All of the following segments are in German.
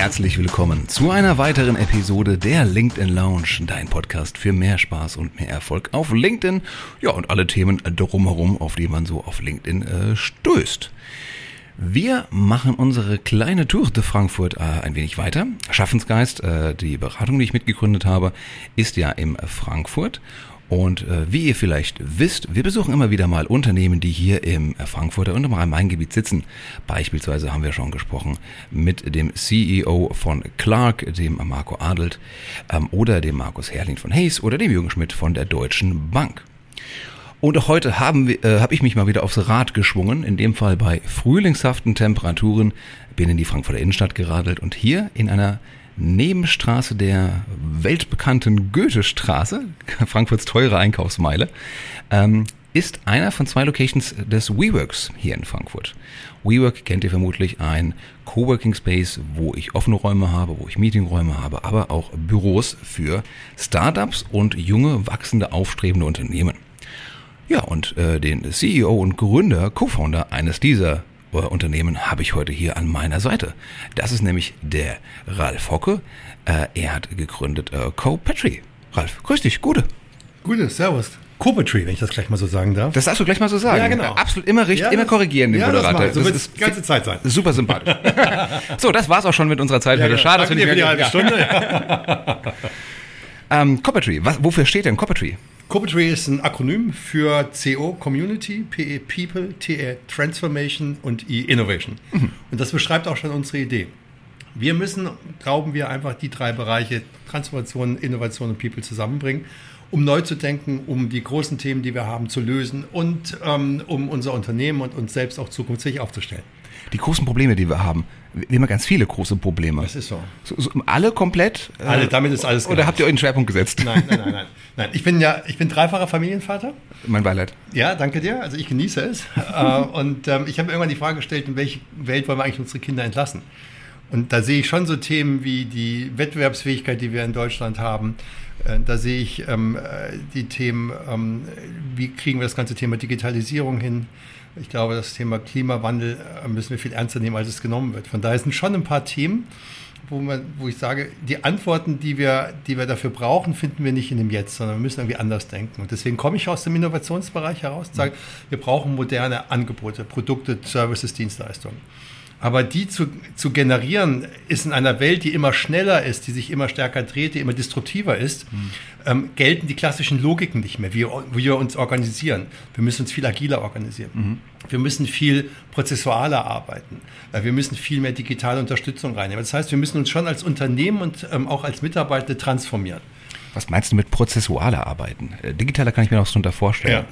herzlich willkommen zu einer weiteren Episode der LinkedIn Lounge, dein Podcast für mehr Spaß und mehr Erfolg auf LinkedIn. Ja, und alle Themen drumherum, auf die man so auf LinkedIn äh, stößt. Wir machen unsere kleine Tour de Frankfurt äh, ein wenig weiter. Schaffensgeist, äh, die Beratung, die ich mitgegründet habe, ist ja im Frankfurt. Und äh, wie ihr vielleicht wisst, wir besuchen immer wieder mal Unternehmen, die hier im Frankfurter und im Rhein-Main-Gebiet sitzen. Beispielsweise haben wir schon gesprochen mit dem CEO von Clark, dem Marco Adelt, ähm, oder dem Markus Herrling von Hayes oder dem Jürgen Schmidt von der Deutschen Bank. Und auch heute haben wir, äh, habe ich mich mal wieder aufs Rad geschwungen, in dem Fall bei frühlingshaften Temperaturen, bin in die Frankfurter Innenstadt geradelt und hier in einer Nebenstraße der weltbekannten Goethestraße, Frankfurts teure Einkaufsmeile, ähm, ist einer von zwei Locations des WeWorks hier in Frankfurt. WeWork kennt ihr vermutlich ein Coworking Space, wo ich offene Räume habe, wo ich Meetingräume habe, aber auch Büros für Startups und junge, wachsende, aufstrebende Unternehmen. Ja, und äh, den CEO und Gründer, Co-Founder eines dieser Unternehmen habe ich heute hier an meiner Seite. Das ist nämlich der Ralf Hocke. Äh, er hat gegründet äh, Co-Petri. Ralf, grüß dich, gute. Gute, servus. Co-Petri, wenn ich das gleich mal so sagen darf. Das darfst du gleich mal so sagen. Ja, genau. Absolut immer richtig, Ja, immer das- korrigieren, den ja, das Moderator. ich. So Das wird's ist die ganze Zeit sein. Super sympathisch. so, das war's auch schon mit unserer Zeit heute. genau. Schade, dass wir nicht für die mehr... halbe Stunde. Ähm, Coppertree, was, wofür steht denn Coppertree? Co-Petri ist ein Akronym für CO Community, PE People, TE Transformation und I Innovation. Mhm. Und das beschreibt auch schon unsere Idee. Wir müssen, glauben wir, einfach die drei Bereiche Transformation, Innovation und People zusammenbringen, um neu zu denken, um die großen Themen, die wir haben, zu lösen und ähm, um unser Unternehmen und uns selbst auch zukunftsfähig aufzustellen. Die großen Probleme, die wir haben. Wir haben ja ganz viele große Probleme. Das ist so. So, so, alle komplett? äh, Alle, damit ist alles Oder gemeint. habt ihr euch einen Schwerpunkt gesetzt? Nein, nein, nein, nein. nein. Ich bin ja, ich bin dreifacher Familienvater. Mein Beileid. Ja, danke dir. Also ich genieße es. Äh, und ähm, ich habe mir irgendwann die Frage gestellt, in welche Welt wollen wir eigentlich unsere Kinder entlassen? Und da sehe ich schon so Themen wie die Wettbewerbsfähigkeit, die wir in Deutschland haben. Äh, Da sehe ich ähm, äh, die Themen, ähm, wie kriegen wir das ganze Thema Digitalisierung hin? Ich glaube, das Thema Klimawandel äh, müssen wir viel ernster nehmen, als es genommen wird. Von daher sind schon ein paar Themen, wo, man, wo ich sage, die Antworten, die wir, die wir dafür brauchen, finden wir nicht in dem Jetzt, sondern wir müssen irgendwie anders denken. Und deswegen komme ich aus dem Innovationsbereich heraus und sage, wir brauchen moderne Angebote, Produkte, Services, Dienstleistungen. Aber die zu, zu generieren, ist in einer Welt, die immer schneller ist, die sich immer stärker dreht, die immer disruptiver ist, ähm, gelten die klassischen Logiken nicht mehr, wie, wie wir uns organisieren. Wir müssen uns viel agiler organisieren. Wir müssen viel prozessualer arbeiten. Äh, Wir müssen viel mehr digitale Unterstützung reinnehmen. Das heißt, wir müssen uns schon als Unternehmen und ähm, auch als Mitarbeitende transformieren. Was meinst du mit prozessualer Arbeiten? Äh, Digitaler kann ich mir noch so darunter vorstellen.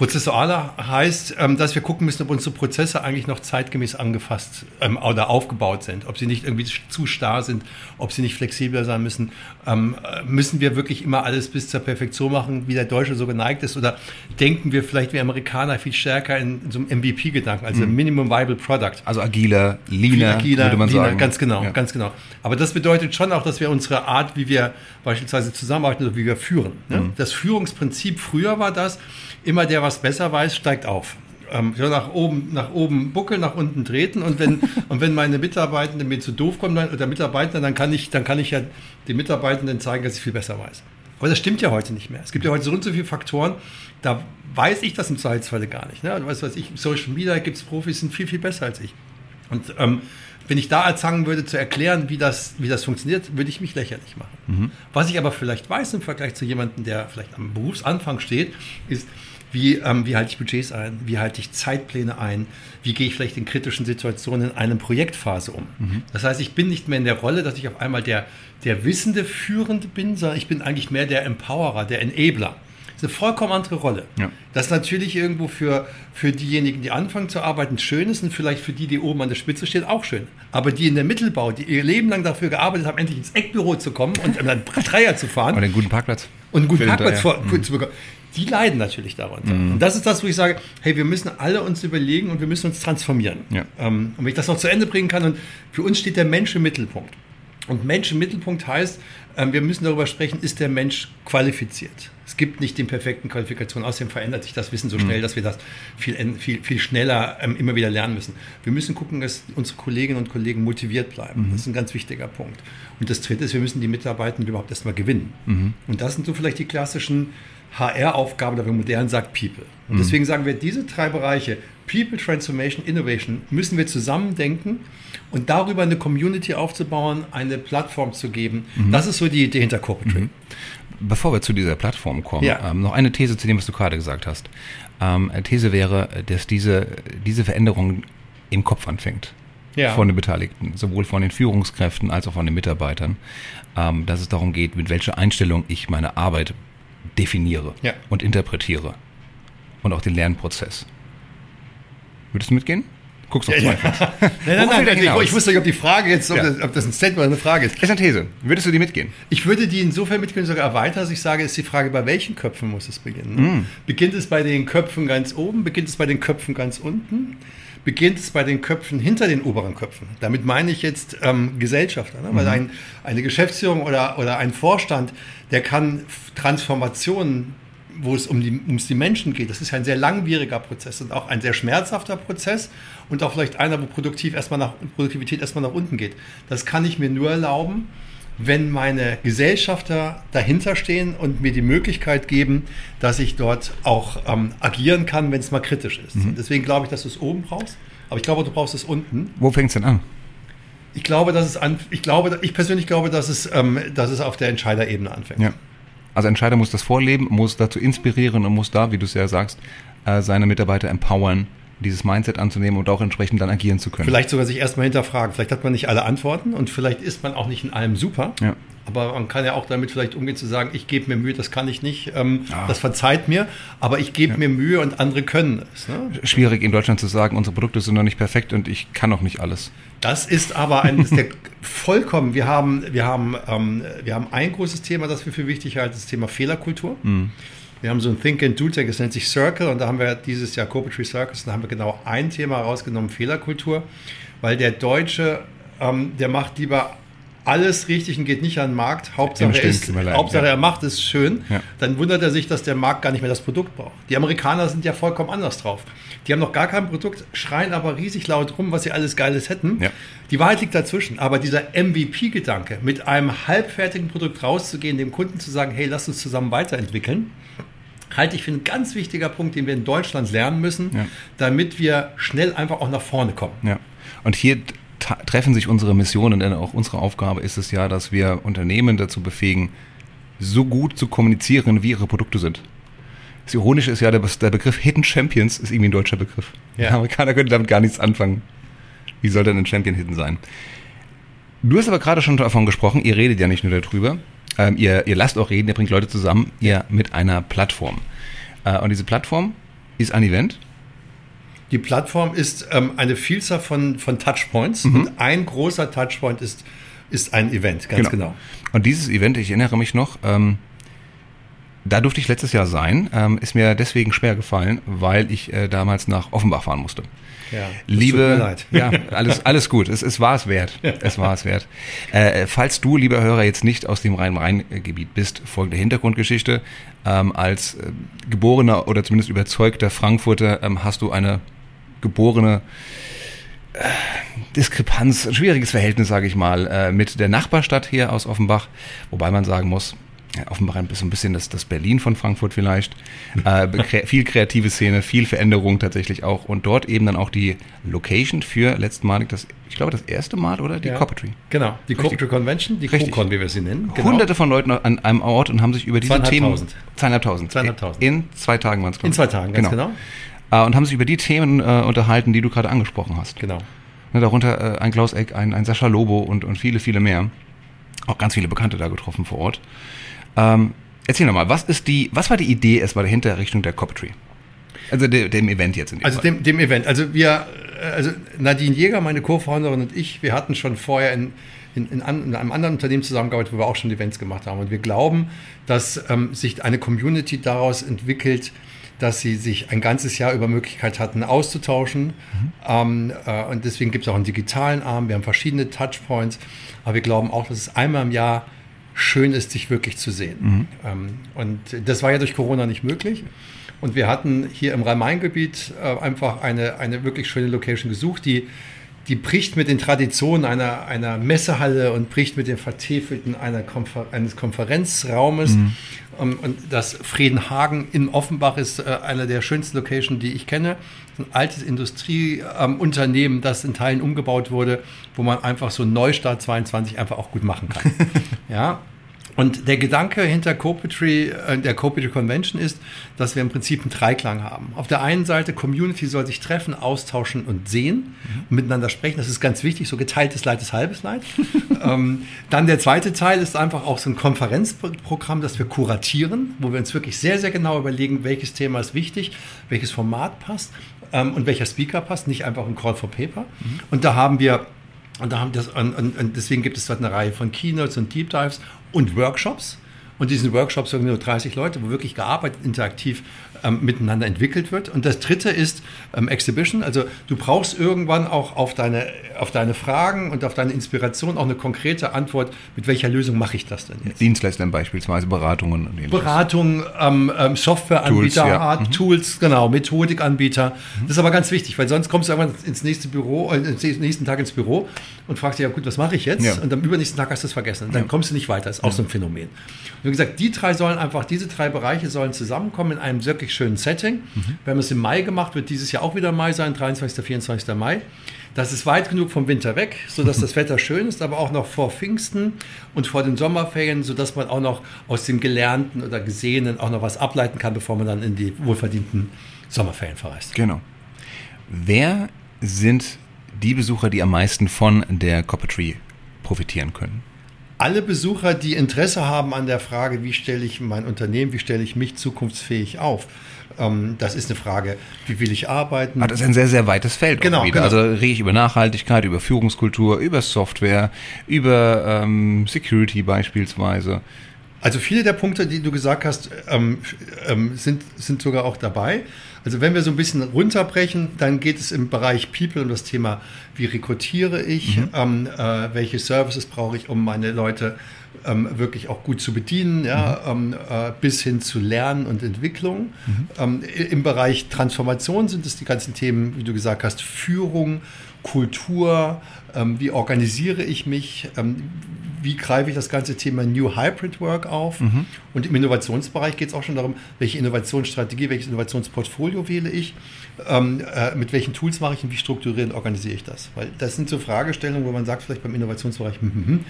Prozessualer heißt, ähm, dass wir gucken müssen, ob unsere Prozesse eigentlich noch zeitgemäß angefasst ähm, oder aufgebaut sind, ob sie nicht irgendwie zu starr sind, ob sie nicht flexibler sein müssen. Ähm, äh, müssen wir wirklich immer alles bis zur Perfektion machen, wie der Deutsche so geneigt ist? Oder denken wir vielleicht wie Amerikaner viel stärker in, so einem MVP-Gedanken, also Minimum Viable Product? Also agiler, leaner, agiler, würde man leaner, sagen. Ganz genau, Ja. ganz genau. Aber das bedeutet schon auch, dass wir unsere Art, wie wir beispielsweise zusammenarbeiten oder wie wir führen. Ne? Mhm. Das Führungsprinzip früher war das, immer der, was besser weiß, steigt auf. Ähm, nach oben, nach oben buckeln, nach unten treten und wenn, und wenn meine Mitarbeitenden mir zu doof kommen dann, oder Mitarbeiter, dann kann ich, dann kann ich ja den Mitarbeitenden zeigen, dass ich viel besser weiß. Aber das stimmt ja heute nicht mehr. Es gibt ja heute so und so viele Faktoren, da weiß ich das im Zweifelsfalle gar nicht. Ne? Und was ich, Social Media gibt es Profis, die sind viel, viel besser als ich. Und ähm, wenn ich da anfangen würde zu erklären, wie das, wie das funktioniert, würde ich mich lächerlich machen. Was ich aber vielleicht weiß im Vergleich zu jemandem, der vielleicht am Berufsanfang steht, ist, wie, ähm, wie halte ich Budgets ein, wie halte ich Zeitpläne ein, wie gehe ich vielleicht in kritischen Situationen in einer Projektphase um. Das heißt, ich bin nicht mehr in der Rolle, dass ich auf einmal der, der wissende Führende bin, sondern ich bin eigentlich mehr der Empowerer, der Enabler. Ist eine vollkommen andere Rolle. Ja. Das ist natürlich irgendwo für, für diejenigen, die anfangen zu arbeiten, schön ist und vielleicht für die, die oben an der Spitze stehen, auch schön. Aber die in der Mittelbau, die ihr Leben lang dafür gearbeitet haben, endlich ins Eckbüro zu kommen und einen Dreier zu fahren Und einen guten Parkplatz. und einen guten Parkplatz vor, zu bekommen, die leiden natürlich darunter. Und das ist das, wo ich sage, hey, wir müssen alle uns überlegen und wir müssen uns transformieren. Ja. Ähm, und wenn ich das noch zu Ende bringen kann, und für uns steht der Mensch im Mittelpunkt. Und Mensch im Mittelpunkt heißt, wir müssen darüber sprechen, ist der Mensch qualifiziert? Es gibt nicht die perfekten Qualifikationen. Außerdem verändert sich das Wissen so schnell, mhm. dass wir das viel, viel, viel schneller ähm, immer wieder lernen müssen. Wir müssen gucken, dass unsere Kolleginnen und Kollegen motiviert bleiben. Mhm. Das ist ein ganz wichtiger Punkt. Und das Dritte ist, wir müssen die Mitarbeitenden überhaupt erstmal gewinnen. Mhm. Und das sind so vielleicht die klassischen HR-Aufgaben, oder wie modern sagt People. Und mhm. deswegen sagen wir, diese drei Bereiche, People, Transformation, Innovation, müssen wir zusammen denken und darüber eine Community aufzubauen, eine Plattform zu geben. Mhm. Das ist so die Idee hinter Corporate mhm. Bevor wir zu dieser Plattform kommen, ja. ähm, noch eine These zu dem, was du gerade gesagt hast. Ähm, These wäre, dass diese, diese Veränderung im Kopf anfängt. Ja. Von den Beteiligten, sowohl von den Führungskräften als auch von den Mitarbeitern, ähm, dass es darum geht, mit welcher Einstellung ich meine Arbeit definiere ja. und interpretiere. Und auch den Lernprozess. Würdest du mitgehen? Guckst du auf ja, ja. Nein, nein, nein, nein ich, ich, wusste nicht, ob die Frage jetzt, ob, ja. das, ob, das, ein Statement oder eine Frage ist. Das ist eine These. Würdest du die mitgehen? Ich würde die insofern mitgehen, sogar erweitern, dass ich sage, ist die Frage, bei welchen Köpfen muss es beginnen? Mm. Beginnt es bei den Köpfen ganz oben? Beginnt es bei den Köpfen ganz unten? Beginnt es bei den Köpfen hinter den oberen Köpfen? Damit meine ich jetzt ähm, Gesellschafter. Ne? Weil mhm. ein, eine Geschäftsführung oder, oder ein Vorstand, der kann Transformationen wo es um die, ums die Menschen geht. Das ist ja ein sehr langwieriger Prozess und auch ein sehr schmerzhafter Prozess und auch vielleicht einer, wo produktiv erstmal nach, Produktivität erstmal nach unten geht. Das kann ich mir nur erlauben, wenn meine Gesellschafter dahinter stehen und mir die Möglichkeit geben, dass ich dort auch ähm, agieren kann, wenn es mal kritisch ist. Mhm. Deswegen glaube ich, dass du es oben brauchst, aber ich glaube, du brauchst es unten. Wo fängt es denn an? Ich glaube, dass es an, ich glaube, ich persönlich glaube, dass es, ähm, dass es auf der Entscheiderebene anfängt. Ja. Also Entscheider muss das vorleben, muss dazu inspirieren und muss da, wie du es ja sagst, äh, seine Mitarbeiter empowern, dieses Mindset anzunehmen und auch entsprechend dann agieren zu können. Vielleicht sogar sich erstmal hinterfragen. Vielleicht hat man nicht alle Antworten und vielleicht ist man auch nicht in allem super. Ja. Aber man kann ja auch damit vielleicht umgehen zu sagen, ich gebe mir Mühe, das kann ich nicht, ähm, ah. das verzeiht mir, aber ich gebe ja. mir Mühe und andere können es. Ne? Schwierig in Deutschland zu sagen, unsere Produkte sind noch nicht perfekt und ich kann noch nicht alles. Das ist aber ein, ist der vollkommen, wir haben, wir, haben, ähm, wir haben ein großes Thema, das wir für wichtig halten, das Thema Fehlerkultur. Mhm. Wir haben so ein Think and Do Tag, das nennt sich Circle und da haben wir dieses Jahr Corporate Circles, da haben wir genau ein Thema rausgenommen, Fehlerkultur, weil der Deutsche, ähm, der macht lieber alles richtig und geht nicht an den Markt. Hauptsache, er, ist, Hauptsache ja. er macht es schön. Ja. Dann wundert er sich, dass der Markt gar nicht mehr das Produkt braucht. Die Amerikaner sind ja vollkommen anders drauf. Die haben noch gar kein Produkt, schreien aber riesig laut rum, was sie alles Geiles hätten. Ja. Die Wahrheit liegt dazwischen. Aber dieser MVP-Gedanke, mit einem halbfertigen Produkt rauszugehen, dem Kunden zu sagen, hey, lass uns zusammen weiterentwickeln, halte ich für einen ganz wichtiger Punkt, den wir in Deutschland lernen müssen, damit wir schnell einfach auch nach vorne kommen. Und hier treffen sich unsere Missionen, denn auch unsere Aufgabe ist es ja, dass wir Unternehmen dazu befähigen, so gut zu kommunizieren, wie ihre Produkte sind. Das Ironische ist ja, der, der Begriff Hidden Champions ist irgendwie ein deutscher Begriff. Ja. Amerikaner können damit gar nichts anfangen. Wie soll denn ein Champion hidden sein? Du hast aber gerade schon davon gesprochen, ihr redet ja nicht nur darüber, ähm, ihr, ihr lasst auch reden, ihr bringt Leute zusammen, ihr mit einer Plattform. Äh, und diese Plattform ist ein Event, die Plattform ist ähm, eine Vielzahl von, von Touchpoints mhm. und ein großer Touchpoint ist, ist ein Event, ganz genau. genau. Und dieses Event, ich erinnere mich noch, ähm, da durfte ich letztes Jahr sein, ähm, ist mir deswegen schwer gefallen, weil ich äh, damals nach Offenbach fahren musste. Ja, liebe, ja, alles, alles gut. Es, es war es wert. Es war es wert. Äh, falls du, lieber Hörer, jetzt nicht aus dem Rhein-Main-Gebiet bist, folgende Hintergrundgeschichte. Ähm, als äh, geborener oder zumindest überzeugter Frankfurter ähm, hast du eine geborene äh, Diskrepanz, ein schwieriges Verhältnis, sage ich mal, äh, mit der Nachbarstadt hier aus Offenbach, wobei man sagen muss, Offenbach ist so ein bisschen das, das Berlin von Frankfurt vielleicht. Äh, viel kreative Szene, viel Veränderung tatsächlich auch. Und dort eben dann auch die Location für letztmalig das, ich glaube, das erste Mal, oder? Die ja, Copetry. Genau, die Copetry Convention, die CoCon, wie wir sie nennen. Genau. Hunderte von Leuten an einem Ort und haben sich über diese Themen... Zweieinhalbtausend. Zweieinhalbtausend. In zwei Tagen waren es, In zwei Tagen, ganz genau. genau. Äh, und haben sich über die Themen äh, unterhalten, die du gerade angesprochen hast. Genau. Ne, darunter äh, ein Klaus Eck, ein, ein Sascha Lobo und, und viele, viele mehr. Auch ganz viele Bekannte da getroffen vor Ort. Ähm, erzähl nochmal, was ist die, was war die Idee erstmal dahinter Richtung der Copetry? Also de, dem Event jetzt in dem Also dem, dem Event. Also wir, äh, also Nadine Jäger, meine Co-Founderin und ich, wir hatten schon vorher in, in, in, einem anderen Unternehmen zusammengearbeitet, wo wir auch schon Events gemacht haben. Und wir glauben, dass ähm, sich eine Community daraus entwickelt, dass sie sich ein ganzes Jahr über Möglichkeit hatten, auszutauschen. Mhm. Ähm, äh, und deswegen gibt es auch einen digitalen Arm. Wir haben verschiedene Touchpoints. Aber wir glauben auch, dass es einmal im Jahr schön ist, sich wirklich zu sehen. Mhm. Ähm, und das war ja durch Corona nicht möglich. Und wir hatten hier im Rhein-Main-Gebiet äh, einfach eine, eine wirklich schöne Location gesucht, die, die bricht mit den Traditionen einer, einer Messehalle und bricht mit den Vertäfelten einer Konfer eines Konferenzraumes. Mhm. Um, und das Friedenhagen in Offenbach ist äh, einer der schönsten Locations, die ich kenne. Ein altes Industrieunternehmen, ähm, das in Teilen umgebaut wurde, wo man einfach so Neustart 22 einfach auch gut machen kann. ja, und der Gedanke hinter Copetry, äh, der Copetry Convention ist, dass wir im Prinzip einen Dreiklang haben. Auf der einen Seite, Community soll sich treffen, austauschen und sehen mhm. und miteinander sprechen. Das ist ganz wichtig, so geteiltes Leid ist halbes Leid. ähm, dann der zweite Teil ist einfach auch so ein Konferenzprogramm, das wir kuratieren, wo wir uns wirklich sehr, sehr genau überlegen, welches Thema ist wichtig, welches Format passt ähm, und welcher Speaker passt, nicht einfach ein Call for Paper. Mhm. Und da haben wir und, da haben das, und, und deswegen gibt es dort eine Reihe von Keynotes und Deep Dives und Workshops. Und diesen Workshops sind nur 30 Leute, wo wirklich gearbeitet, interaktiv ähm, miteinander entwickelt wird. Und das dritte ist ähm, Exhibition. Also du brauchst irgendwann auch auf deine, auf deine Fragen und auf deine Inspiration auch eine konkrete Antwort, mit welcher Lösung mache ich das denn jetzt? Dienstleistern beispielsweise, Beratungen. Und Beratung, ähm, ähm, Softwareanbieter, Tools, ja. mhm. Tools, genau, Methodikanbieter. Mhm. Das ist aber ganz wichtig, weil sonst kommst du irgendwann ins nächste Büro, äh, nächsten Tag ins Büro und fragst dich, ja gut, was mache ich jetzt? Ja. Und am übernächsten Tag hast du es vergessen. Und dann ja. kommst du nicht weiter. Das ist auch so ein Phänomen. Und wie gesagt, die drei sollen einfach, diese drei Bereiche sollen zusammenkommen in einem wirklich wirklich schönen Setting. Mhm. Wir haben es im Mai gemacht, wird dieses Jahr auch wieder Mai sein, 23. 24. Mai. Das ist weit genug vom Winter weg, sodass das Wetter schön ist, aber auch noch vor Pfingsten und vor den Sommerferien, sodass man auch noch aus dem Gelernten oder Gesehenen auch noch was ableiten kann, bevor man dann in die wohlverdienten Sommerferien verreist. Genau. Wer sind die Besucher, die am meisten von der Coppertree profitieren können? Alle Besucher, die Interesse haben an der Frage, wie stelle ich mein Unternehmen, wie stelle ich mich zukunftsfähig auf, ähm, das ist eine Frage, wie will ich arbeiten. Ah, das ist ein sehr, sehr weites Feld. Genau, genau. Also rede ich über Nachhaltigkeit, über Führungskultur, über Software, über ähm, Security beispielsweise. Also viele der Punkte, die du gesagt hast, ähm, ähm, sind, sind sogar auch dabei. Also wenn wir so ein bisschen runterbrechen, dann geht es im Bereich People um das Thema, wie rekrutiere ich, mhm. ähm, äh, welche Services brauche ich, um meine Leute ähm, wirklich auch gut zu bedienen, ja, mhm. ähm, äh, bis hin zu Lernen und Entwicklung. Mhm. Ähm, Im Bereich Transformation sind es die ganzen Themen, wie du gesagt hast, Führung, Kultur, ähm, wie organisiere ich mich, ähm, wie greife ich das ganze Thema New Hybrid Work auf. Mhm. Und im Innovationsbereich geht es auch schon darum, welche Innovationsstrategie, welches Innovationsportfolio wähle ich, ähm, äh, mit welchen Tools mache ich und wie strukturiert organisiere ich das. Weil das sind so Fragestellungen, wo man sagt, vielleicht beim Innovationsbereich, hm, hm, hm,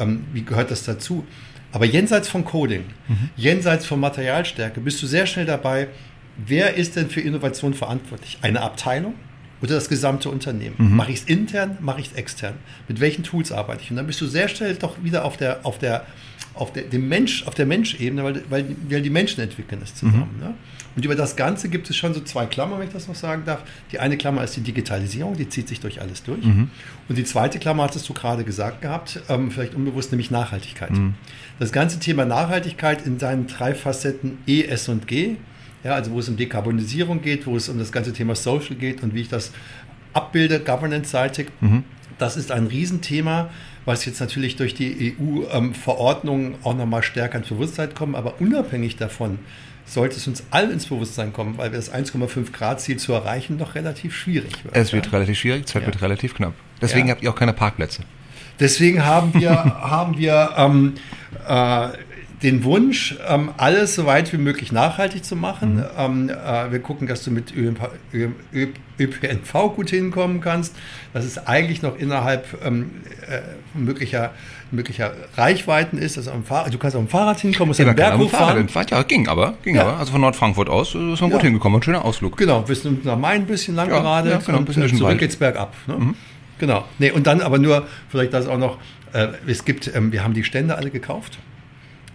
ähm, wie gehört das dazu? Aber jenseits von Coding, mhm. jenseits von Materialstärke, bist du sehr schnell dabei, wer ist denn für Innovation verantwortlich? Eine Abteilung? Oder das gesamte Unternehmen. Mhm. Mache ich es intern, mache ich es extern? Mit welchen Tools arbeite ich? Und dann bist du sehr schnell doch wieder auf der, auf der, auf der, dem Mensch, auf der Menschebene, weil, weil, weil die Menschen entwickeln es zusammen. Mhm. Ne? Und über das Ganze gibt es schon so zwei Klammern, wenn ich das noch sagen darf. Die eine Klammer ist die Digitalisierung, die zieht sich durch alles durch. Mhm. Und die zweite Klammer hattest du gerade gesagt gehabt, ähm, vielleicht unbewusst, nämlich Nachhaltigkeit. Mhm. Das ganze Thema Nachhaltigkeit in seinen drei Facetten E, S und G ja, also wo es um Dekarbonisierung geht, wo es um das ganze Thema Social geht und wie ich das abbilde, governance-seitig. Mhm. Das ist ein Riesenthema, was jetzt natürlich durch die EU-Verordnungen ähm, auch nochmal stärker ins Bewusstsein kommt. Aber unabhängig davon sollte es uns allen ins Bewusstsein kommen, weil wir das 1,5 Grad Ziel zu erreichen noch relativ schwierig wird. Es wird ja? relativ schwierig, Zeit ja. wird relativ knapp. Deswegen ja. habt ihr auch keine Parkplätze. Deswegen haben wir, haben wir ähm, äh, den Wunsch, ähm, alles so weit wie möglich nachhaltig zu machen. Mhm. Ähm, äh, wir gucken, dass du mit ÖPNV, ÖPNV gut hinkommen kannst. Dass es eigentlich noch innerhalb ähm, äh, möglicher, möglicher Reichweiten ist. Also am Fahrrad, du kannst auf dem Fahrrad hinkommen, musst ja, den Berg hochfahren. Ja, ging aber. Ging ja. aber. Also von Nordfrankfurt aus ist man ja. gut hingekommen. Ein schöner Ausflug. Genau, bis nach Main ein bisschen lang ja, gerade. Ja, genau, ein bisschen und zurück geht's bergab. Ne? Mhm. Genau. Nee, und dann aber nur, vielleicht das auch noch, äh, es gibt, ähm, wir haben die Stände alle gekauft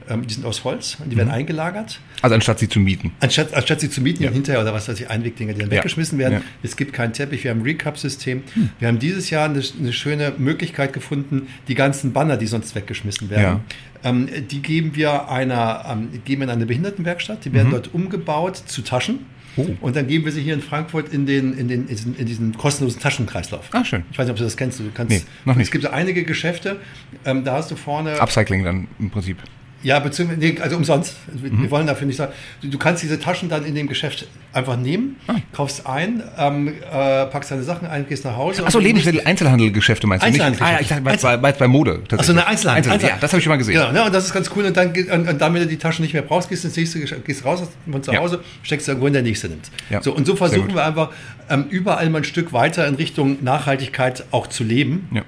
ähm, die sind aus Holz und die werden eingelagert. Also anstatt sie zu mieten. Anstatt, anstatt sie zu mieten Ja. hinterher oder was weiß ich, Einwegdinger, die dann Ja. weggeschmissen werden. Ja. Es gibt keinen Teppich, wir haben ein Recap-System. Wir haben dieses Jahr eine, eine schöne Möglichkeit gefunden, die ganzen Banner, die sonst weggeschmissen werden, ähm, die geben wir einer, ähm, geben in eine Behindertenwerkstatt, die werden dort umgebaut zu Taschen. Oh. Und dann geben wir sie hier in Frankfurt in, den, in, den, in, diesen, in diesen kostenlosen Taschenkreislauf. Ah, schön. Ich weiß nicht, ob du das kennst. Du kannst, Nee, noch nicht. Es gibt so einige Geschäfte, ähm, da hast du vorne. Upcycling dann im Prinzip. Ja, beziehungsweise, nee, also umsonst. Wir, Mhm. wir wollen dafür nicht sagen. Du, kannst diese Taschen dann in dem Geschäft einfach nehmen, Ah. kaufst ein, ähm, äh, packst deine Sachen ein, gehst nach Hause. Achso, Lebensmittel, Einzelhandelgeschäfte meinst du nicht? Einzelhandel- Ah, ja, ich dachte, bei, bei, bei Mode. Achso, eine Einzelhandel. Einzelhandel. Ja, das habe ich schon mal gesehen. Genau, ne? und das ist ganz cool. Und dann, und, und dann, wenn du die Taschen nicht mehr brauchst, gehst du ins nächste Geschäft, gehst raus von zu Ja. Hause, steckst irgendwo in der nächste nimmt. Ja. So, und so versuchen wir einfach ähm, überall mal ein Stück weiter in Richtung Nachhaltigkeit auch zu leben Ja.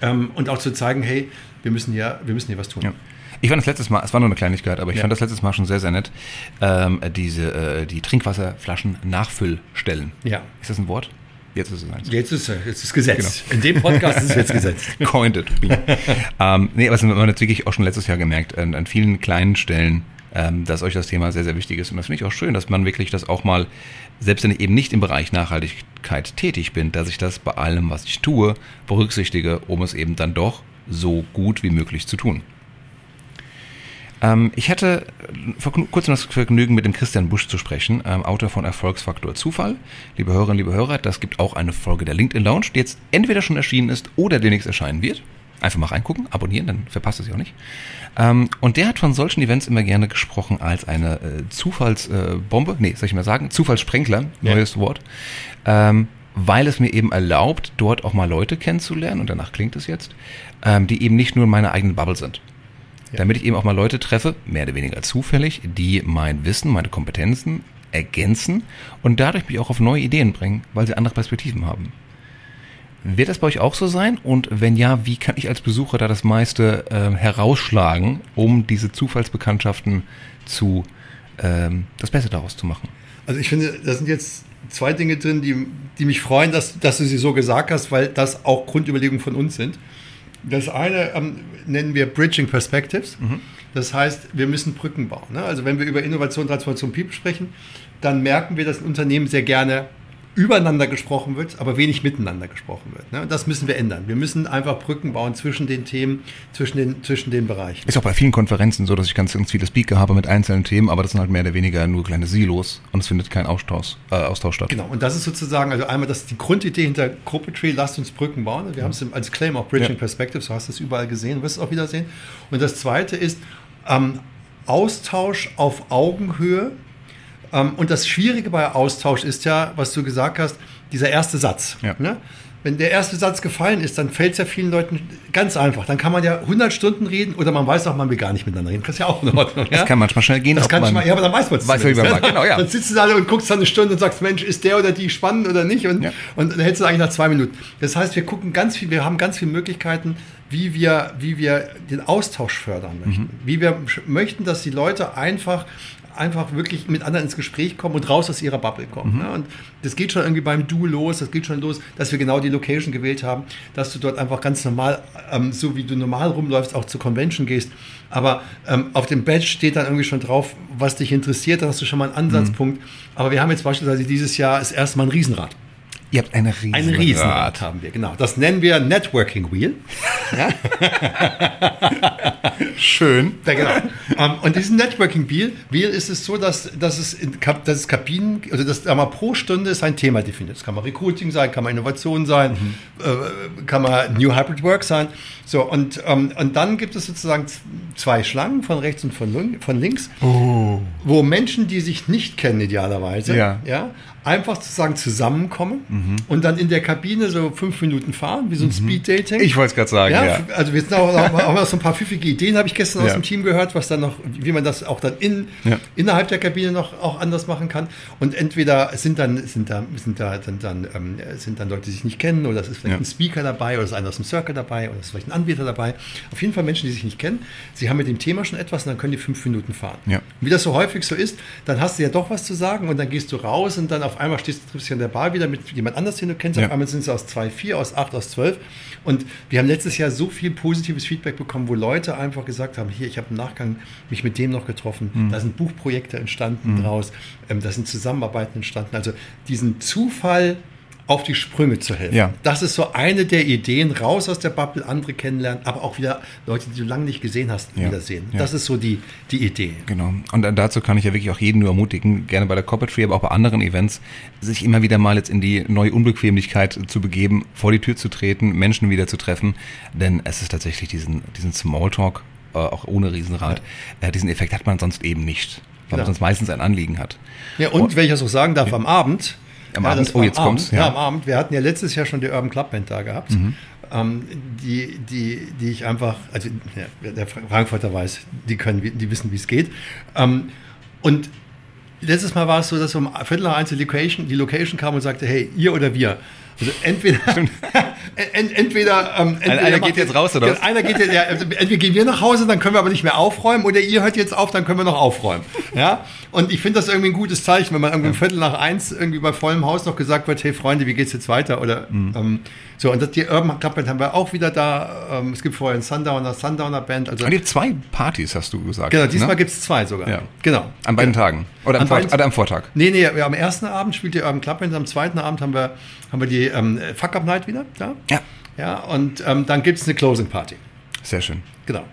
ähm, und auch zu zeigen, hey, wir müssen hier, wir müssen hier was tun. Ja. Ich fand das letztes Mal, es war nur eine Kleinigkeit, aber ich Ja. fand das letztes Mal schon sehr, sehr nett, ähm, diese, äh, die Trinkwasserflaschen Nachfüllstellen. Ja. Ist das ein Wort? Jetzt ist es eins. Jetzt ist jetzt ist Gesetz. Genau. In dem Podcast ist es jetzt Gesetz. Coined it. ähm, nee, aber das haben wir wirklich auch schon letztes Jahr gemerkt, an, an vielen kleinen Stellen, ähm, dass euch das Thema sehr, sehr wichtig ist. Und das finde ich auch schön, dass man wirklich das auch mal, selbst wenn ich eben nicht im Bereich Nachhaltigkeit tätig bin, dass ich das bei allem, was ich tue, berücksichtige, um es eben dann doch so gut wie möglich zu tun. Ähm, ich hatte vor kurzem das Vergnügen, mit dem Christian Busch zu sprechen, ähm, Autor von Erfolgsfaktor Zufall. Liebe Hörerinnen, liebe Hörer, das gibt auch eine Folge der LinkedIn Lounge, die jetzt entweder schon erschienen ist oder demnächst erscheinen wird. Einfach mal reingucken, abonnieren, dann verpasst ihr sie auch nicht. Ähm, und der hat von solchen Events immer gerne gesprochen als eine äh, Zufallsbombe, äh, nee, soll ich mal sagen, Zufallssprenkler, Ja. neues Wort. Ähm, weil es mir eben erlaubt, dort auch mal Leute kennenzulernen, und danach klingt es jetzt, ähm, die eben nicht nur in meiner eigenen Bubble sind. Damit ich eben auch mal Leute treffe, mehr oder weniger zufällig, die mein Wissen, meine Kompetenzen ergänzen und dadurch mich auch auf neue Ideen bringen, weil sie andere Perspektiven haben. Wird das bei euch auch so sein? Und wenn ja, wie kann ich als Besucher da das meiste ähm, herausschlagen, um diese Zufallsbekanntschaften zu ähm, das Beste daraus zu machen? Also ich finde, da sind jetzt zwei Dinge drin, die, die mich freuen, dass, dass du sie so gesagt hast, weil das auch Grundüberlegungen von uns sind. Das eine ähm, nennen wir Bridging Perspectives. Das heißt, wir müssen Brücken bauen. Ne? Also wenn wir über Innovation, Transformation, People sprechen, dann merken wir, dass in Unternehmen sehr gerne übereinander gesprochen wird, aber wenig miteinander gesprochen wird. Ne? Das müssen wir ändern. Wir müssen einfach Brücken bauen zwischen den Themen, zwischen den, zwischen den Bereichen. Ist auch bei vielen Konferenzen so, dass ich ganz, ganz viele Speaker habe mit einzelnen Themen, aber das sind halt mehr oder weniger nur kleine Silos und es findet kein Austausch, äh, Austausch statt. Genau, und das ist sozusagen, also einmal das die Grundidee hinter Corporate lasst uns Brücken bauen. Wir haben es als Claim auch Bridging Ja. Perspectives, du hast es überall gesehen, wirst es auch wieder sehen. Und das zweite ist ähm, Austausch auf Augenhöhe. Ähm, und das Schwierige bei Austausch ist ja, was du gesagt hast, dieser erste Satz. Ja. Ne? Wenn der erste Satz gefallen ist, dann fällt es ja vielen Leuten ganz einfach. Dann kann man ja 100 Stunden reden oder man weiß auch, man will gar nicht miteinander reden. Das ist ja auch in Ordnung. Das ja? kann manchmal schnell gehen. Das kann man- mal, ja, aber dann weiß man es Weiß wie man mag. Genau, ja. Dann sitzt du da und guckst dann eine Stunde und sagst, Mensch, ist der oder die spannend oder nicht? Und, Ja. und dann hältst du eigentlich nach zwei Minuten. Das heißt, wir gucken ganz viel, wir haben ganz viele Möglichkeiten, wie wir, wie wir den Austausch fördern möchten. Mhm. Wie wir möchten, dass die Leute einfach einfach wirklich mit anderen ins Gespräch kommen und raus aus ihrer Bubble kommen. Mhm. ne? Und das geht schon irgendwie beim Du los, das geht schon los, dass wir genau die Location gewählt haben, dass du dort einfach ganz normal, ähm, so wie du normal rumläufst, auch zur Convention gehst. Aber ähm, auf dem Badge steht dann irgendwie schon drauf, was dich interessiert, da hast du schon mal einen Ansatzpunkt. Aber wir haben jetzt beispielsweise dieses Jahr das erste Mal ein Riesenrad. Ihr habt eine riesen Ein Riesenrad haben wir, genau. Das nennen wir Networking Wheel. Schön. Ja, genau. ähm, und diesen Networking Wheel, Wheel ist es so, dass, dass, es in dass es Kabinen, also das sagen wir, pro Stunde ist ein Thema definiert. Das kann mal Recruiting sein, kann mal Innovation sein, äh, kann mal New Hybrid Work sein. So, und, ähm, und dann gibt es sozusagen zwei Schlangen von rechts und von, von links, wo Menschen, die sich nicht kennen, idealerweise, Ja. Ja, einfach sozusagen zusammenkommen und dann in der Kabine so fünf Minuten fahren, wie so ein Speed-Dating. Ich wollte es gerade sagen, Ja, ja. also wir sind auch, auch, noch so ein paar pfiffige Ideen, habe ich gestern aus Ja. dem Team gehört, was dann noch, wie man das auch dann in, Ja. innerhalb der Kabine noch auch anders machen kann. Und entweder sind dann, sind da, sind da dann, dann, ähm, sind dann Leute, die sich nicht kennen, oder es ist vielleicht ein Speaker dabei, oder es ist einer aus dem Circle dabei, oder es ist vielleicht ein Anbieter dabei. Auf jeden Fall Menschen, die sich nicht kennen. Sie haben mit dem Thema schon etwas und dann können die fünf Minuten fahren. Und wie das so häufig so ist, dann hast du ja doch was zu sagen und dann gehst du raus und dann auf einmal stehst du triffst dich an der Bar wieder mit jemand anders, den du kennst. Ja. Auf einmal sind sie aus 2,4, aus 8, aus 12. Und wir haben letztes Jahr so viel positives Feedback bekommen, wo Leute einfach gesagt haben, hier, ich habe im Nachgang mich mit dem noch getroffen, Mhm. da sind Buchprojekte entstanden draus, ähm, da sind Zusammenarbeiten entstanden. Also diesen Zufall auf die Sprünge zu helfen. Ja. Das ist so eine der Ideen, raus aus der Bubble, andere kennenlernen, aber auch wieder Leute, die du lange nicht gesehen hast, Ja. wiedersehen. Ja. Das ist so die, die Idee. Genau. Und dazu kann ich ja wirklich auch jeden nur ermutigen, gerne bei der Corporate Tree, aber auch bei anderen Events, sich immer wieder mal jetzt in die neue Unbequemlichkeit zu begeben, vor die Tür zu treten, Menschen wieder zu treffen, denn es ist tatsächlich diesen, diesen Smalltalk, äh, auch ohne Riesenrad, äh, diesen Effekt hat man sonst eben nicht, weil Genau. man sonst meistens ein Anliegen hat. Ja, und wenn ich das auch sagen darf, am Abend. Am ja, Abend? Oh, jetzt kommt's, ja. ja. am Abend. Wir hatten ja letztes Jahr schon die Urban Club Band da gehabt, Mhm. ähm, die, die, die ich einfach, also ja, der Frankfurter weiß, die können, die wissen, wie es geht. Ähm, und letztes Mal war es so, dass um Viertel nach eins die Location, die Location kam und sagte, hey, ihr oder wir. Also entweder, ent, entweder, ähm, entweder einer geht jetzt raus, oder was? Einer geht jetzt, ja, also entweder gehen wir nach Hause, dann können wir aber nicht mehr aufräumen, oder ihr hört jetzt auf, dann können wir noch aufräumen. Ja? Und ich finde das irgendwie ein gutes Zeichen, wenn man irgendwie um Viertel nach eins irgendwie bei vollem Haus noch gesagt wird, hey Freunde, wie geht's jetzt weiter? Oder Mhm. ähm, so, und das, die Urban Club Band haben wir auch wieder da. Ähm, es gibt vorher einen Sundowner, Sundowner Band. Also Und habt zwei Partys, hast du gesagt. genau, diesmal ne? gibt es zwei sogar. Ja. Genau. An beiden Tagen. Oder am, An Vor beiden- oder am Vortag. Nee, nee, wir, am ersten Abend spielt die Urban Club Band, am zweiten Abend haben wir, haben wir die ähm, Fuck Up Night wieder da. Ja. Ja, und ähm, dann gibt es eine Closing Party. Sehr schön. Genau.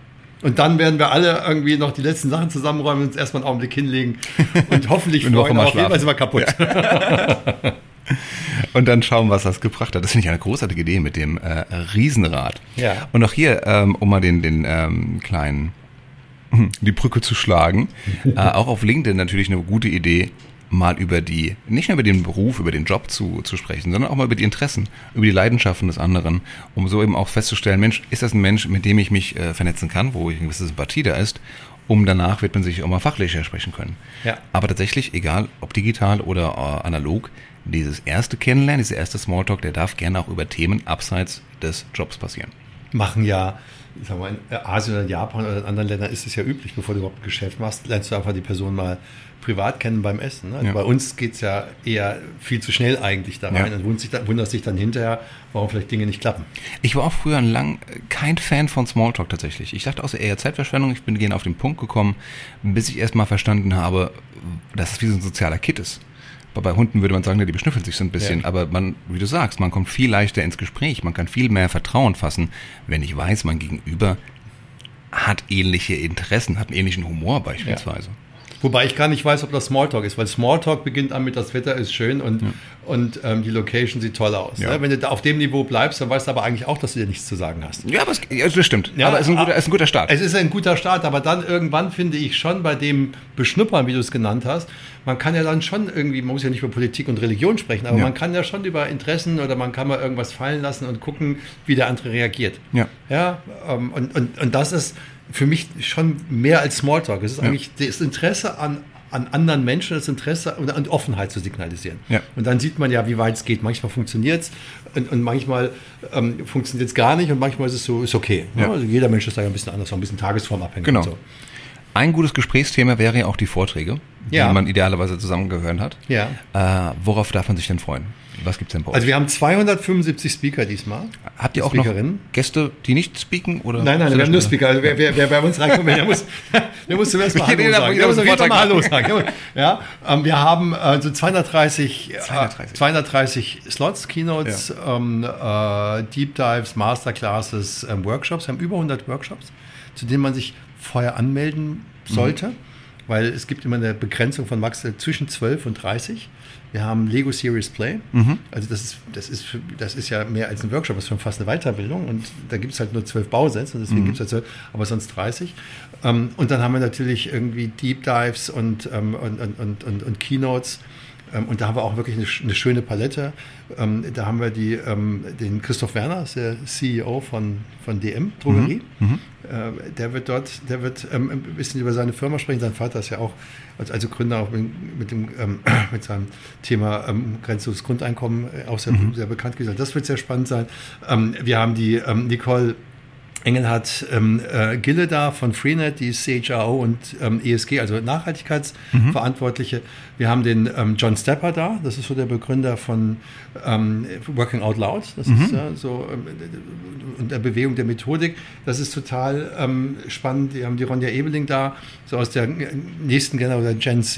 Und dann werden wir alle irgendwie noch die letzten Sachen zusammenräumen und uns erstmal einen Augenblick hinlegen und hoffentlich freuen, auf jeden Fall sind wir kaputt. Und dann schauen, was das gebracht hat. Das finde ich eine großartige Idee mit dem äh, Riesenrad. Ja. Und auch hier, ähm, um mal den, den ähm, kleinen, die Brücke zu schlagen, äh, auch auf LinkedIn natürlich eine gute Idee, mal über die, nicht nur über den Beruf, über den Job zu, zu sprechen, sondern auch mal über die Interessen, über die Leidenschaften des anderen, um so eben auch festzustellen, Mensch, ist das ein Mensch, mit dem ich mich äh, vernetzen kann, wo ich eine gewisse Sympathie da ist, um danach wird man sich auch mal fachlicher sprechen können. Ja. Aber tatsächlich, egal ob digital oder äh, analog, dieses erste Kennenlernen, dieser erste Smalltalk, der darf gerne auch über Themen abseits des Jobs passieren. Machen ja, ich sag mal, in Asien oder Japan oder in anderen Ländern ist es ja üblich, bevor du überhaupt ein Geschäft machst, lernst du einfach die Person mal privat kennen beim Essen. Ne? Also Ja. Bei uns geht es ja eher viel zu schnell eigentlich da rein Ja. und wunderst dich, dann, wunderst dich dann hinterher, warum vielleicht Dinge nicht klappen. Ich war auch früher lang kein Fan von Smalltalk tatsächlich. Ich dachte auch so eher Zeitverschwendung. Ich bin gerne auf den Punkt gekommen, bis ich erst mal verstanden habe, dass es wie so ein sozialer Kit ist. Bei- Hunden würde man sagen, ja, die beschnüffeln sich so ein bisschen, Ja. aber man, wie du sagst, man kommt viel leichter ins Gespräch, man kann viel mehr Vertrauen fassen, wenn ich weiß, mein Gegenüber hat ähnliche Interessen, hat einen ähnlichen Humor beispielsweise. Wobei ich gar nicht weiß, ob das Smalltalk ist, weil Smalltalk beginnt damit, das Wetter ist schön und, und ähm, die Location sieht toll aus. Ja. Ne? Wenn du da auf dem Niveau bleibst, dann weißt du aber eigentlich auch, dass du dir nichts zu sagen hast. Ja, aber es, ja, das stimmt. Ja, aber es ist ein guter, es ist ein guter Start. Es ist ein guter Start, aber dann irgendwann finde ich schon bei dem Beschnuppern, wie du es genannt hast, man kann ja dann schon irgendwie, man muss ja nicht über Politik und Religion sprechen, aber Ja. man kann ja schon über Interessen oder man kann mal irgendwas fallen lassen und gucken, wie der andere reagiert. Ja. Ja, ähm, und, und, und das ist für mich schon mehr als Smalltalk. Es ist eigentlich das Interesse an, an anderen Menschen, das Interesse und, und Offenheit zu signalisieren. Ja. Und dann sieht man ja, wie weit es geht. Manchmal funktioniert es und, und manchmal ähm, funktioniert es gar nicht und manchmal ist es so, ist okay. Ja. Also jeder Mensch ist da ja ein bisschen anders, auch ein bisschen tagesformabhängig. Genau. und So. Ein gutes Gesprächsthema wäre ja auch die Vorträge, Ja. die man idealerweise zusammengehört hat. Ja. Äh, worauf darf man sich denn freuen? Was gibt's denn bei euch? Also wir haben 275 Speaker diesmal. Habt ihr auch noch? Gäste, die nicht speaken? Oder Nein, nein, wir haben nur Speaker. Also wer, wer, wer bei uns reinkommt, der muss, der muss zuerst mal Hallo sagen. Der muss auf jeden Fall mal Hallo sagen. Ja, ähm, wir haben äh, so 230, 230. 230. 230 Slots, Keynotes, ähm, äh, Deep Dives, Masterclasses, ähm, Workshops. Wir haben über 100 Workshops, zu denen man sich vorher anmelden sollte, weil es gibt immer eine Begrenzung von max zwischen 12 und 30. Wir haben Lego Series Play. Also das ist, das, ist das ist ja mehr als ein Workshop, das ist schon fast eine Weiterbildung. Und da gibt es halt nur zwölf Bausätze, und deswegen gibt es halt zwölf, aber sonst 30. Ähm, und dann haben wir natürlich irgendwie Deep Dives und, ähm, und, und, und, und, und Keynotes. Ähm, und da haben wir auch wirklich eine, eine schöne Palette. Ähm, da haben wir die, ähm, den Christoph Werner, ist der CEO von, von DM Drogerie. Äh, der wird dort, der wird ein bisschen über seine Firma sprechen. Sein Vater ist ja auch als, also Gründer auch mit, mit, dem, mit seinem Thema grenzenloses Grundeinkommen äh, auch sehr, sehr bekannt gewesen. Das wird sehr spannend sein. Wir haben die ähm, Engelhard ähm, äh, Gille da von Freenet, die ist CHRO und ähm, ESG, also Nachhaltigkeitsverantwortliche. Mhm. Wir haben den ähm, John Stepper da, das ist so der Begründer von ähm, Working Out Loud, das mhm. ist ja so ähm, und der Bewegung der Methodik. Das ist total ähm, spannend. Wir haben die Ronja Ebeling da, so aus der nächsten Generation, Gen Z,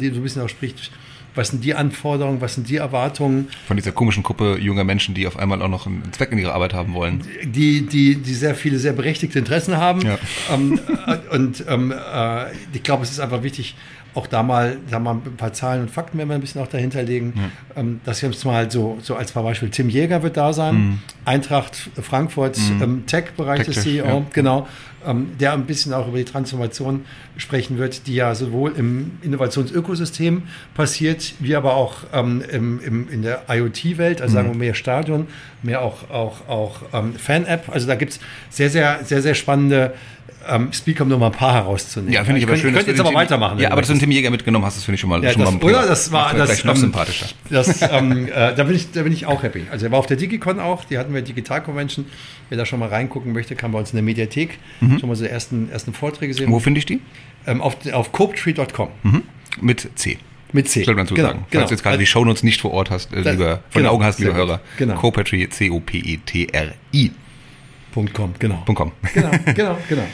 die so ein bisschen auch spricht was sind die Anforderungen, was sind die Erwartungen? Von dieser komischen Gruppe junger Menschen, die auf einmal auch noch einen Zweck in ihrer Arbeit haben wollen. Die, die, die sehr viele, sehr berechtigte Interessen haben. Ja. Ähm, äh, und ähm, äh, ich glaube, es ist einfach wichtig, auch da mal, da mal ein paar Zahlen und Fakten werden wir ein bisschen auch dahinter legen. Ja. Ähm, dass wir uns mal so, so als Beispiel Tim Jäger wird da sein, mhm. Eintracht Frankfurt mhm. ähm, Tech-Bereich des CEO, ja. genau, ähm, der ein bisschen auch über die Transformation sprechen wird, die ja sowohl im Innovationsökosystem passiert, wie aber auch ähm, im, im, in der IoT-Welt, also mhm. sagen wir mehr Stadion, mehr auch, auch, auch ähm, Fan-App. Also da gibt es sehr, sehr, sehr, sehr spannende ähm, Speaker, um nur mal ein paar herauszunehmen. Ja, finde ich aber schön. Ich könnte jetzt aber weitermachen. Ja, aber dass du einen Tim Jäger mitgenommen hast, das finde ich schon mal, ja, schon das, mal Oder das war das, noch ähm, sympathischer. Das, ähm, äh, da, bin ich, da bin ich auch happy. Also er war auf der Digicon auch, die hatten wir Digital Convention. Wer da schon mal reingucken möchte, kann bei uns in der Mediathek mhm. schon mal so ersten, ersten Vorträge sehen. Wo finde ich die? Ähm, auf auf copetree.com. Mhm. Mit C. Mit C. Soll man so genau, sagen. Genau. Falls du jetzt gerade die Shownotes nicht vor Ort hast, äh, lieber, von genau, den Augen hast, lieber Hörer. Genau. Copetry, C-O-P-E-T-R-I. .com, genau. .com. Genau, genau, genau.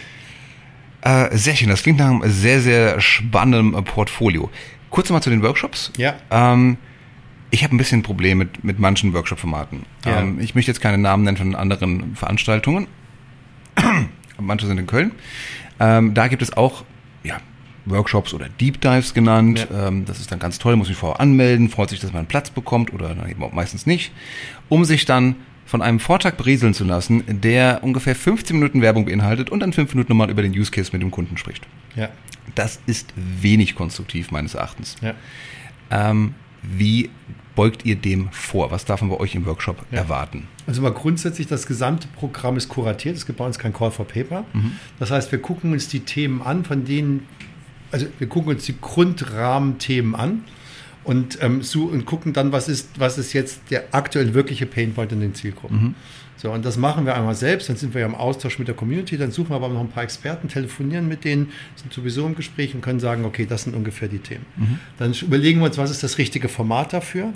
Äh, sehr schön, das klingt nach einem sehr, sehr spannenden Portfolio. Kurz nochmal zu den Workshops. Ja. Ähm, ich habe ein bisschen ein Problem mit, mit manchen Workshop-Formaten. Ja. Ähm, ich möchte jetzt keine Namen nennen von anderen Veranstaltungen. Manche sind in Köln. Ähm, da gibt es auch ja, Workshops oder Deep Dives genannt. Ja. Ähm, das ist dann ganz toll, muss mich vorher anmelden, freut sich, dass man einen Platz bekommt oder eben auch meistens nicht, um sich dann von einem Vortrag berieseln zu lassen, der ungefähr 15 Minuten Werbung beinhaltet und dann 5 Minuten nochmal über den Use Case mit dem Kunden spricht. Ja. Das ist wenig konstruktiv meines Erachtens. Ja. Ähm, wie beugt ihr dem vor? Was darf man bei euch im Workshop ja. erwarten? Also mal grundsätzlich, das gesamte Programm ist kuratiert. Es gibt bei uns kein Call for Paper. Mhm. Das heißt, wir gucken uns die Themen an, von denen, also wir gucken uns die Grundrahmenthemen an und, ähm, und gucken dann, was ist, was ist jetzt der aktuell wirkliche Painpoint in den Zielgruppen. Mhm. So, und das machen wir einmal selbst, dann sind wir ja im Austausch mit der Community, dann suchen wir aber noch ein paar Experten, telefonieren mit denen, sind sowieso im Gespräch und können sagen, okay, das sind ungefähr die Themen. Mhm. Dann überlegen wir uns, was ist das richtige Format dafür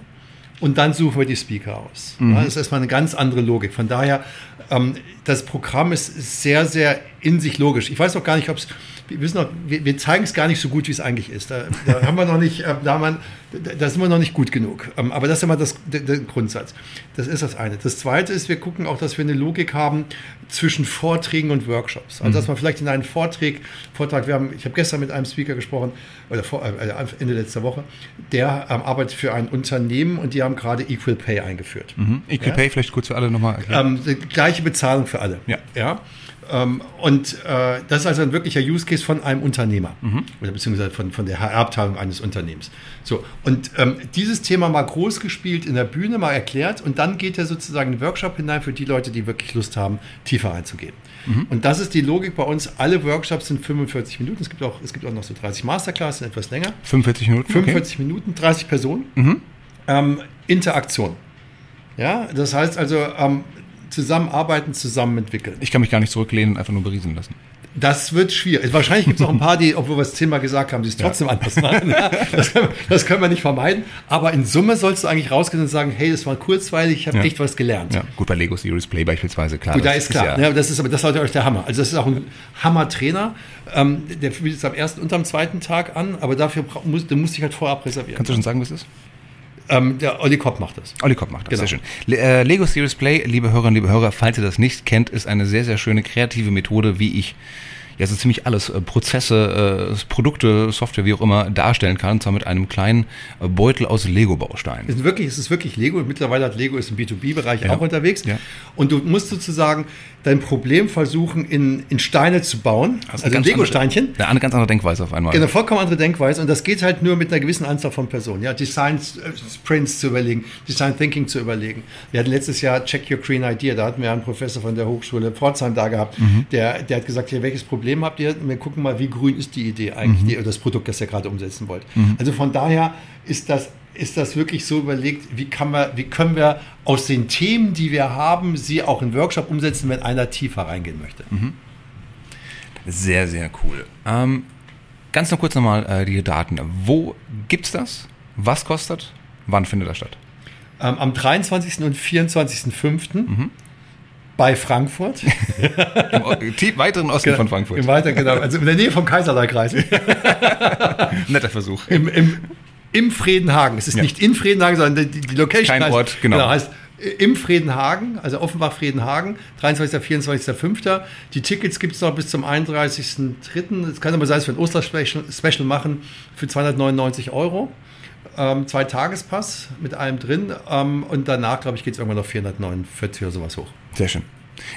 und dann suchen wir die Speaker aus. Mhm. das ist erstmal eine ganz andere Logik. Von daher, ähm, das Programm ist sehr, sehr in sich logisch. Ich weiß auch gar nicht, ob es wir, wissen noch, wir, wir zeigen es gar nicht so gut, wie es eigentlich ist. Da, da haben wir noch nicht, äh, da, man, da sind wir noch nicht gut genug. Ähm, aber das ist immer das, der, der, Grundsatz. Das ist das eine. Das zweite ist, wir gucken auch, dass wir eine Logik haben zwischen Vorträgen und Workshops. Also, dass mhm. man vielleicht in einen Vortrag, Vortrag, wir haben, ich habe gestern mit einem Speaker gesprochen, oder vor, äh, Ende letzter Woche, der ähm, arbeitet für ein Unternehmen und die haben gerade Equal Pay eingeführt. Mhm. Equal ja? Pay, vielleicht kurz für alle nochmal erklären. Ähm, gleiche Bezahlung für alle. Ja. ja? Ähm, und äh, das ist also ein wirklicher Use Case von einem Unternehmer mhm. oder beziehungsweise von, von der HR-Abteilung eines Unternehmens. So, und ähm, dieses Thema mal groß gespielt in der Bühne, mal erklärt und dann geht er sozusagen in den Workshop hinein für die Leute, die wirklich Lust haben, tiefer einzugehen. Mhm. Und das ist die Logik bei uns. Alle Workshops sind 45 Minuten. Es gibt auch, es gibt auch noch so 30 Masterclasses, etwas länger. 45 Minuten? 45 okay. Minuten, 30 Personen. Mhm. Ähm, Interaktion. Ja, das heißt also, ähm, zusammenarbeiten, zusammen entwickeln. Ich kann mich gar nicht zurücklehnen und einfach nur berieseln lassen. Das wird schwierig. Wahrscheinlich gibt es auch ein paar, die, obwohl wir es zehnmal gesagt haben, die es trotzdem ja. anders machen. Das, können, das, können, wir nicht vermeiden. Aber in Summe sollst du eigentlich rausgehen und sagen, hey, das war kurzweilig, ich habe ja. echt was gelernt. Ja. Gut, bei Lego Series Play beispielsweise, klar. Gut, da ist klar. Ist ja, das ist aber das ist euch der Hammer. Also das ist auch ein Hammer-Trainer. Ähm, der bietet es am ersten und am zweiten Tag an, aber dafür musst du musst dich halt vorab reservieren. Kannst du schon sagen, was es ist? Ähm, der Olli Kopp macht das. Olli Kopp macht das, genau. sehr schön. Le äh, Lego Series Play, liebe Hörerinnen, liebe Hörer, falls ihr das nicht kennt, ist eine sehr, sehr schöne kreative Methode, wie ich ja so ziemlich alles, äh, Prozesse, äh, Produkte, Software, wie auch immer, darstellen kann, und zwar mit einem kleinen äh, Beutel aus Lego-Bausteinen. Es ist wirklich, es ist wirklich Lego. Mittlerweile hat Lego ist im B2B-Bereich ja. auch unterwegs. Ja. Und du musst sozusagen dein Problem versuchen, in, in Steine zu bauen. Also, also Lego-Steinchen. Eine ganz andere Denkweise auf einmal. Eine vollkommen andere Denkweise. Und das geht halt nur mit einer gewissen Anzahl von Personen. Ja, Design Sprints zu überlegen, Design Thinking zu überlegen. Wir hatten letztes Jahr Check Your Green Idea. Da hatten wir einen Professor von der Hochschule Pforzheim da gehabt. Mhm. Der, der hat gesagt, hier, welches Problem habt ihr? Wir gucken mal, wie grün ist die Idee eigentlich, mhm. die, das Produkt, das ihr gerade umsetzen wollt. Mhm. Also von daher ist das ist das wirklich so überlegt, wie, kann man, wie können wir aus den Themen, die wir haben, sie auch in Workshop umsetzen, wenn einer tiefer reingehen möchte. Mhm. Sehr, sehr cool. Ähm, ganz noch kurz nochmal äh, die Daten. Wo gibt es das? Was kostet? Wann findet das statt? Ähm, am 23. und 24.05. Mhm. Bei Frankfurt. Im weiteren Osten genau, von Frankfurt. Im weiteren, genau. Also in der Nähe vom Kaiserleikreis. Netter Versuch. Im, im, Im Friedenhagen. Es ist ja. nicht in Friedenhagen, sondern die, die Location Kein heißt, Ort, genau. genau heißt im Friedenhagen, also Offenbach Friedenhagen, 23. 24.05. Die Tickets gibt es noch bis zum 31.03. Es kann aber sein, dass wir ein Osterspecial machen für 299 Euro. Ähm, zwei Tagespass mit allem drin ähm, und danach, glaube ich, geht es irgendwann noch 449 oder sowas hoch. Sehr schön.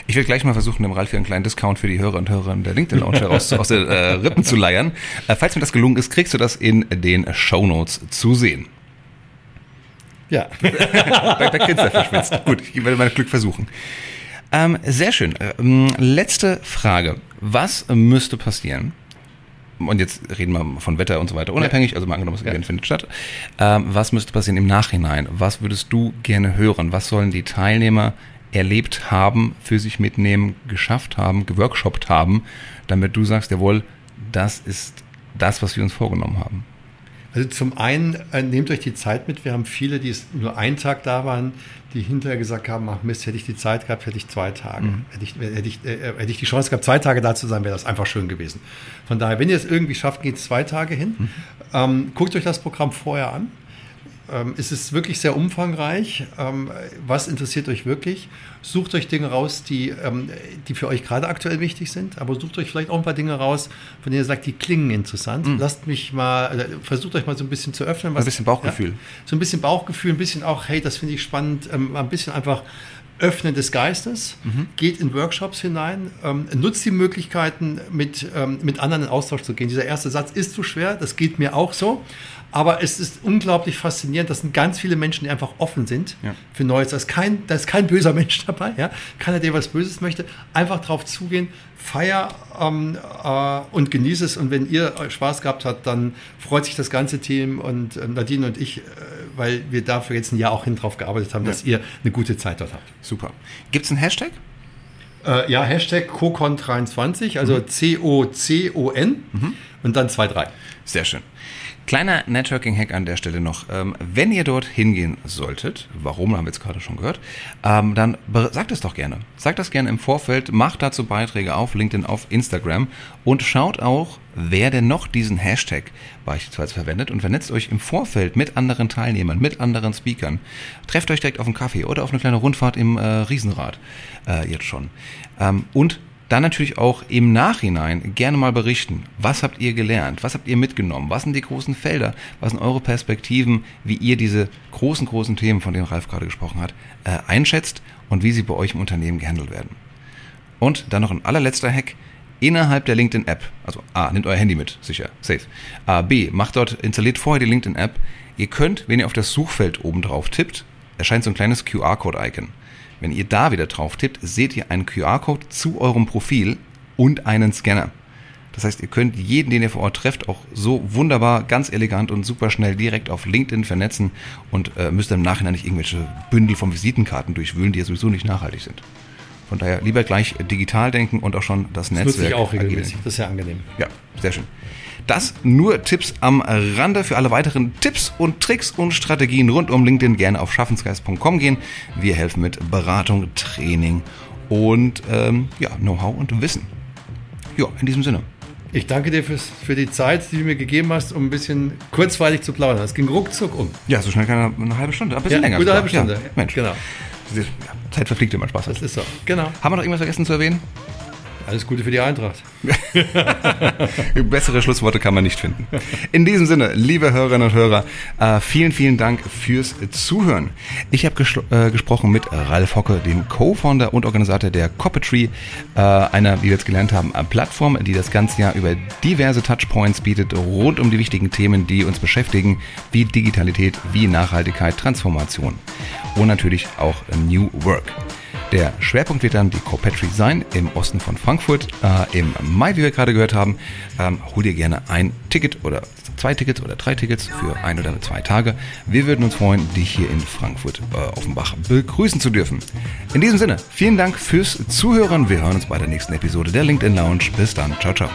Ich werde gleich mal versuchen, dem Ralf hier einen kleinen Discount für die Hörer und Hörerinnen der LinkedIn Lounge heraus aus den äh, Rippen zu leiern. Äh, falls mir das gelungen ist, kriegst du das in den Show Notes zu sehen. Ja. da, da Kids verschwitzt. Gut, ich werde mein Glück versuchen. Ähm, sehr schön. Ähm, letzte Frage. Was müsste passieren? Und jetzt reden wir von Wetter und so weiter unabhängig, also mal angenommen, das Event ja. findet statt. Ähm, was müsste passieren im Nachhinein? Was würdest du gerne hören? Was sollen die Teilnehmer erlebt haben, für sich mitnehmen, geschafft haben, geworkshoppt haben, damit du sagst, jawohl, das ist das, was wir uns vorgenommen haben? Also zum einen äh, nehmt euch die Zeit mit. Wir haben viele, die nur einen Tag da waren, die hinterher gesagt haben, ach Mist, hätte ich die Zeit gehabt, hätte ich zwei Tage. Mhm. Hätte, ich, hätte, ich, äh, hätte ich die Chance gehabt, zwei Tage da zu sein, wäre das einfach schön gewesen. Von daher, wenn ihr es irgendwie schafft, geht zwei Tage hin. Mhm. Ähm, guckt euch das Programm vorher an. Ähm, es ist wirklich sehr umfangreich. Ähm, was interessiert euch wirklich? Sucht euch Dinge raus, die, ähm, die für euch gerade aktuell wichtig sind, aber sucht euch vielleicht auch ein paar Dinge raus, von denen ihr sagt, die klingen interessant. Mhm. Lasst mich mal, äh, versucht euch mal so ein bisschen zu öffnen. Was, ein bisschen Bauchgefühl. Ja, so ein bisschen Bauchgefühl, ein bisschen auch, hey, das finde ich spannend, ähm, ein bisschen einfach Öffnen des Geistes, mhm. geht in Workshops hinein, ähm, nutzt die Möglichkeiten, mit, ähm, mit anderen in Austausch zu gehen. Dieser erste Satz ist zu schwer, das geht mir auch so. Aber es ist unglaublich faszinierend. Das sind ganz viele Menschen, die einfach offen sind ja. für Neues. Da ist, kein, da ist kein böser Mensch dabei. Ja? Keiner, der was Böses möchte. Einfach drauf zugehen, feier ähm, äh, und genieße es. Und wenn ihr Spaß gehabt habt, dann freut sich das ganze Team und äh, Nadine und ich, äh, weil wir dafür jetzt ein Jahr auch hin drauf gearbeitet haben, ja. dass ihr eine gute Zeit dort habt. Super. Gibt es einen Hashtag? Äh, ja, Hashtag CoCon23, also mhm. C-O-C-O-N mhm. Und dann 2-3. Sehr schön. Kleiner Networking-Hack an der Stelle noch. Ähm, wenn ihr dort hingehen solltet, warum haben wir jetzt gerade schon gehört, ähm, dann sagt es doch gerne. Sagt das gerne im Vorfeld, macht dazu Beiträge auf LinkedIn, auf Instagram und schaut auch, wer denn noch diesen Hashtag beispielsweise verwendet und vernetzt euch im Vorfeld mit anderen Teilnehmern, mit anderen Speakern. Trefft euch direkt auf einen Kaffee oder auf eine kleine Rundfahrt im äh, Riesenrad äh, jetzt schon. Ähm, und dann natürlich auch im Nachhinein gerne mal berichten. Was habt ihr gelernt? Was habt ihr mitgenommen? Was sind die großen Felder? Was sind eure Perspektiven, wie ihr diese großen, großen Themen, von denen Ralf gerade gesprochen hat, äh, einschätzt und wie sie bei euch im Unternehmen gehandelt werden? Und dann noch ein allerletzter Hack. Innerhalb der LinkedIn-App, also A, nehmt euer Handy mit, sicher, safe. A, B, macht dort, installiert vorher die LinkedIn-App. Ihr könnt, wenn ihr auf das Suchfeld oben drauf tippt, erscheint so ein kleines QR-Code-Icon. Wenn ihr da wieder drauf tippt, seht ihr einen QR-Code zu eurem Profil und einen Scanner. Das heißt, ihr könnt jeden, den ihr vor Ort trefft, auch so wunderbar, ganz elegant und super schnell direkt auf LinkedIn vernetzen und äh, müsst im Nachhinein nicht irgendwelche Bündel von Visitenkarten durchwühlen, die ja sowieso nicht nachhaltig sind. Von daher lieber gleich digital denken und auch schon das, das Netzwerk. Das nutze ich auch regelmäßig. Das ist ja angenehm. Ja, sehr schön. Das nur Tipps am Rande. Für alle weiteren Tipps und Tricks und Strategien rund um LinkedIn gerne auf schaffensgeist.com gehen. Wir helfen mit Beratung, Training und ähm, ja, Know-how und Wissen. Ja, in diesem Sinne. Ich danke dir fürs, für die Zeit, die du mir gegeben hast, um ein bisschen kurzweilig zu plaudern. Es ging ruckzuck um. Ja, so schnell keine eine halbe Stunde, ein bisschen ja, länger. Gute halbe Stunde. Ja, Mensch. Genau. Zeit verfliegt immer Spaß. Das ist so. Genau. Haben wir noch irgendwas vergessen zu erwähnen? Alles Gute für die Eintracht. Bessere Schlussworte kann man nicht finden. In diesem Sinne, liebe Hörerinnen und Hörer, äh, vielen, vielen Dank fürs Zuhören. Ich habe äh, gesprochen mit Ralf Hocke, dem Co-Founder und Organisator der Copetry, äh, einer, wie wir jetzt gelernt haben, Plattform, die das ganze Jahr über diverse Touchpoints bietet, rund um die wichtigen Themen, die uns beschäftigen, wie Digitalität, wie Nachhaltigkeit, Transformation und natürlich auch New Work. Der Schwerpunkt wird dann die Copetry sein im Osten von Frankfurt. Äh, Im Mai, wie wir gerade gehört haben, ähm, hol dir gerne ein Ticket oder zwei Tickets oder drei Tickets für ein oder zwei Tage. Wir würden uns freuen, dich hier in Frankfurt äh, Offenbach begrüßen zu dürfen. In diesem Sinne, vielen Dank fürs Zuhören. Wir hören uns bei der nächsten Episode der LinkedIn Lounge. Bis dann. Ciao, ciao.